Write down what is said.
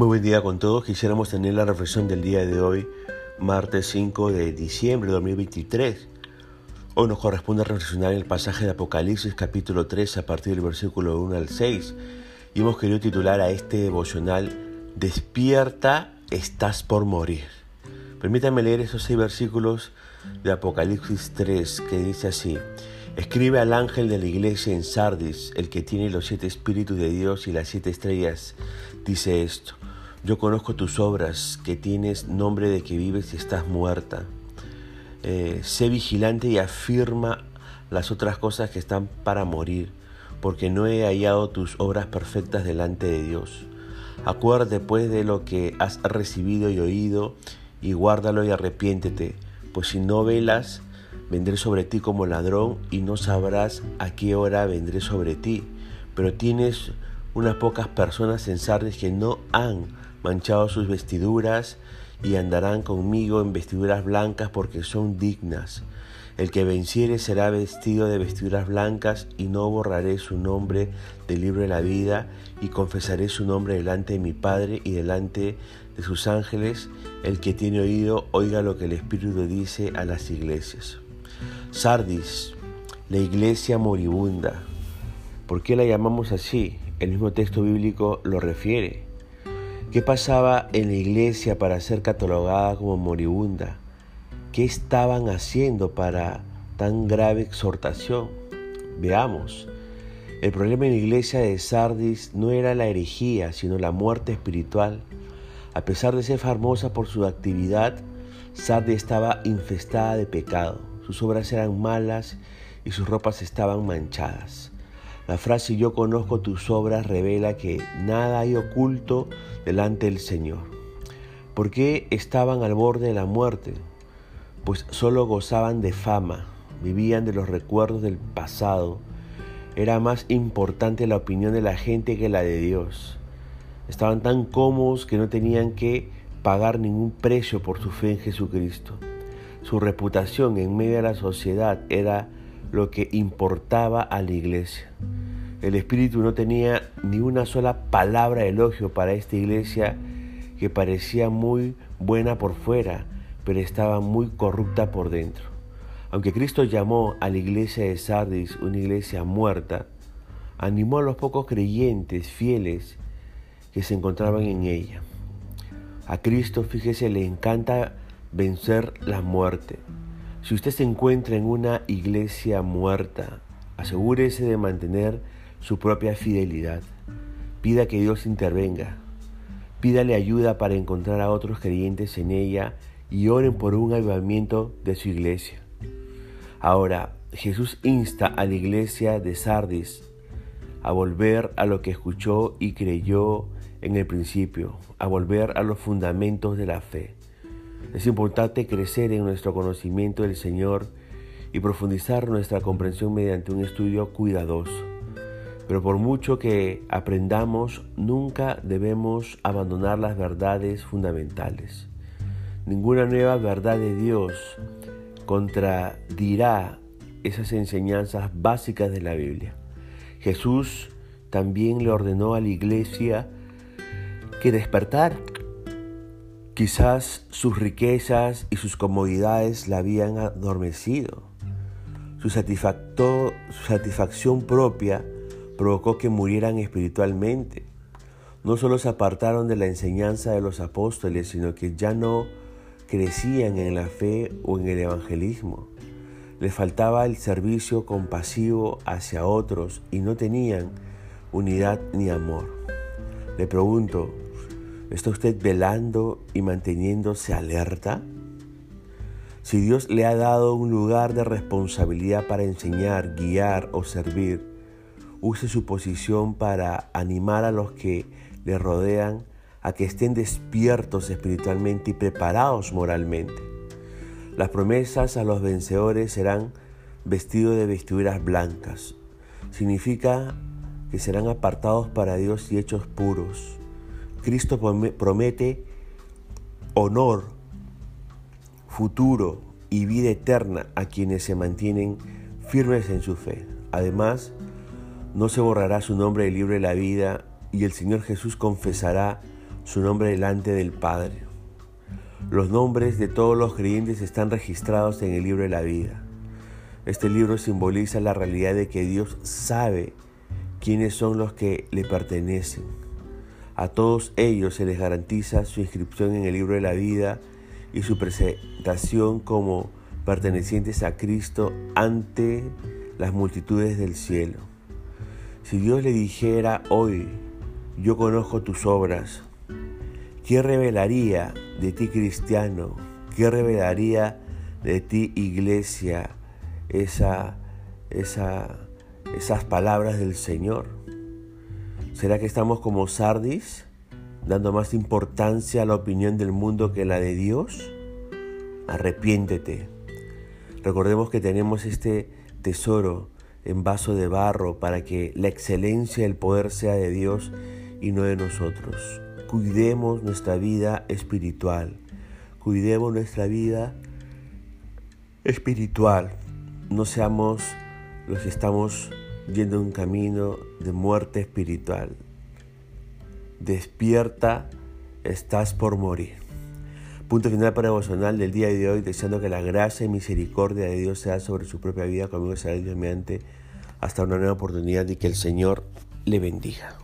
Muy buen día con todos. Quisiéramos tener la reflexión del día de hoy, martes 5 de diciembre de 2023. Hoy nos corresponde reflexionar en el pasaje de Apocalipsis capítulo 3 a partir del versículo 1 al 6. Y hemos querido titular a este devocional Despierta, estás por morir. Permítanme leer esos seis versículos de Apocalipsis 3 que dice así. Escribe al ángel de la iglesia en Sardis, el que tiene los siete espíritus de Dios y las siete estrellas, dice esto. Yo conozco tus obras, que tienes nombre de que vives y estás muerta. Eh, sé vigilante y afirma las otras cosas que están para morir, porque no he hallado tus obras perfectas delante de Dios. Acuérdate pues de lo que has recibido y oído, y guárdalo y arrepiéntete, pues si no velas, vendré sobre ti como ladrón y no sabrás a qué hora vendré sobre ti. Pero tienes unas pocas personas en Sardes que no han manchado sus vestiduras y andarán conmigo en vestiduras blancas porque son dignas. El que venciere será vestido de vestiduras blancas y no borraré su nombre del libro de la vida y confesaré su nombre delante de mi Padre y delante de sus ángeles. El que tiene oído, oiga lo que el Espíritu dice a las iglesias. Sardis, la iglesia moribunda. ¿Por qué la llamamos así? El mismo texto bíblico lo refiere. ¿Qué pasaba en la iglesia para ser catalogada como moribunda? ¿Qué estaban haciendo para tan grave exhortación? Veamos. El problema en la iglesia de Sardis no era la herejía, sino la muerte espiritual. A pesar de ser famosa por su actividad, Sardis estaba infestada de pecado sus obras eran malas y sus ropas estaban manchadas. La frase yo conozco tus obras revela que nada hay oculto delante del Señor. ¿Por qué estaban al borde de la muerte? Pues solo gozaban de fama, vivían de los recuerdos del pasado. Era más importante la opinión de la gente que la de Dios. Estaban tan cómodos que no tenían que pagar ningún precio por su fe en Jesucristo. Su reputación en medio de la sociedad era lo que importaba a la iglesia. El Espíritu no tenía ni una sola palabra de elogio para esta iglesia que parecía muy buena por fuera, pero estaba muy corrupta por dentro. Aunque Cristo llamó a la iglesia de Sardis una iglesia muerta, animó a los pocos creyentes fieles que se encontraban en ella. A Cristo, fíjese, le encanta vencer la muerte. Si usted se encuentra en una iglesia muerta, asegúrese de mantener su propia fidelidad. Pida que Dios intervenga. Pídale ayuda para encontrar a otros creyentes en ella y oren por un avivamiento de su iglesia. Ahora, Jesús insta a la iglesia de Sardis a volver a lo que escuchó y creyó en el principio, a volver a los fundamentos de la fe. Es importante crecer en nuestro conocimiento del Señor y profundizar nuestra comprensión mediante un estudio cuidadoso. Pero por mucho que aprendamos, nunca debemos abandonar las verdades fundamentales. Ninguna nueva verdad de Dios contradirá esas enseñanzas básicas de la Biblia. Jesús también le ordenó a la iglesia que despertar Quizás sus riquezas y sus comodidades la habían adormecido. Su, satisfacción propia provocó que murieran espiritualmente. No solo se apartaron de la enseñanza de los apóstoles, sino que ya no crecían en la fe o en el evangelismo. Les faltaba el servicio compasivo hacia otros y no tenían unidad ni amor. Le pregunto, ¿Está usted velando y manteniéndose alerta? Si Dios le ha dado un lugar de responsabilidad para enseñar, guiar o servir, use su posición para animar a los que le rodean a que estén despiertos espiritualmente y preparados moralmente. Las promesas a los vencedores serán vestidos de vestiduras blancas. Significa que serán apartados para Dios y hechos puros Cristo promete honor, futuro y vida eterna a quienes se mantienen firmes en su fe. Además, no se borrará su nombre del libro de la vida y el Señor Jesús confesará su nombre delante del Padre. Los nombres de todos los creyentes están registrados en el libro de la vida. Este libro simboliza la realidad de que Dios sabe quiénes son los que le pertenecen. A todos ellos se les garantiza su inscripción en el libro de la vida y su presentación como pertenecientes a Cristo ante las multitudes del cielo. Si Dios le dijera hoy, yo conozco tus obras, ¿qué revelaría de ti cristiano? ¿Qué revelaría de ti iglesia esa, esa, esas palabras del Señor? ¿Será que estamos como Sardis, dando más importancia a la opinión del mundo que la de Dios? Arrepiéntete. Recordemos que tenemos este tesoro en vaso de barro para que la excelencia y el poder sea de Dios y no de nosotros. Cuidemos nuestra vida espiritual. Cuidemos nuestra vida espiritual. No seamos los que estamos yendo un camino de muerte espiritual. Despierta, estás por morir. Punto final para devocional del día de hoy, deseando que la gracia y misericordia de Dios sea sobre su propia vida, conmigo será Dios mediante hasta una nueva oportunidad y que el Señor le bendiga.